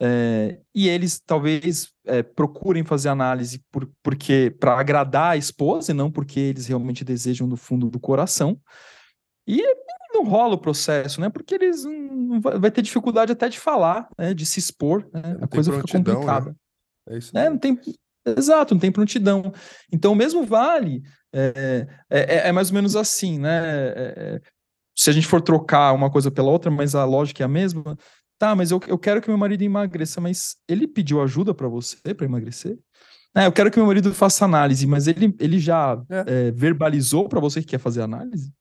eh, e eles talvez, eh, procurem fazer análise por porque pra agradar a esposa e não porque eles realmente desejam no fundo do coração. E não rola o processo, né, porque eles não vai vai ter dificuldade até de falar, né, de se expor, né, Não a coisa fica né? complicada. É isso É, não tem exato, não tem prontidão. Então o mesmo vale, eh, é é mais ou menos assim, né, eh, se a gente for trocar uma coisa pela outra, mas a lógica é a mesma, tá, mas eu eu quero que meu marido emagreça, mas ele pediu ajuda pra você pra emagrecer? É, eu quero que meu marido faça análise, mas ele ele já, É. eh, verbalizou pra você que quer fazer análise?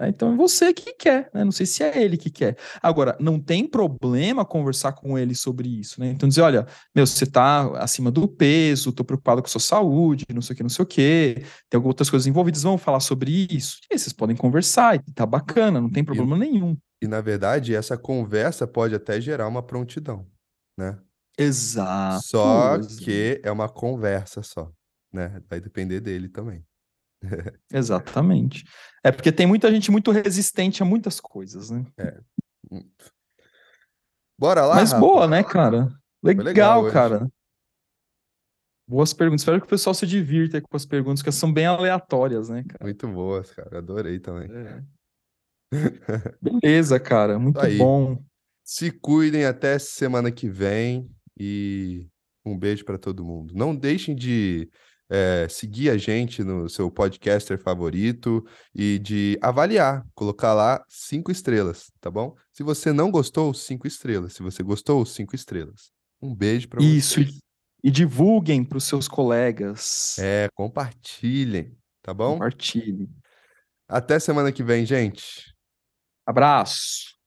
É, então é você que quer, né, não sei se é ele que quer. Agora, não tem problema conversar com ele sobre isso, né, então dizer: "Olha, meu, você tá acima do peso, tô preocupado com a sua saúde, não sei o quê, não sei o quê, tem outras coisas envolvidas, vamos falar sobre isso?". E aí vocês podem conversar e tá bacana, não tem E problema nenhum. e na verdade essa conversa pode até gerar uma prontidão, né. Exato, Só que é uma conversa só, né, vai depender dele também. [laughs] Exatamente. É porque tem muita gente muito resistente a muitas coisas, né. É. Bora lá, Mas Rafa? boa, né, cara. legal Legal, hoje. cara. Boas perguntas, espero que o pessoal se divirta com as perguntas, que são bem aleatórias, né, cara. Muito boas, cara, adorei também. É. Beleza, cara, [laughs] muito aí. bom. Se cuidem até semana que vem e um beijo pra todo mundo. Não deixem de, eh, seguir a gente no seu podcaster favorito e de avaliar, colocar lá 5 estrelas, tá bom? Se você não gostou, 5 estrelas, se você gostou, 5 estrelas. Um beijo pra Isso, vocês. e e divulguem para os seus colegas. É, compartilhem, tá bom? Compartilhe. Até semana que vem, gente. Abraço.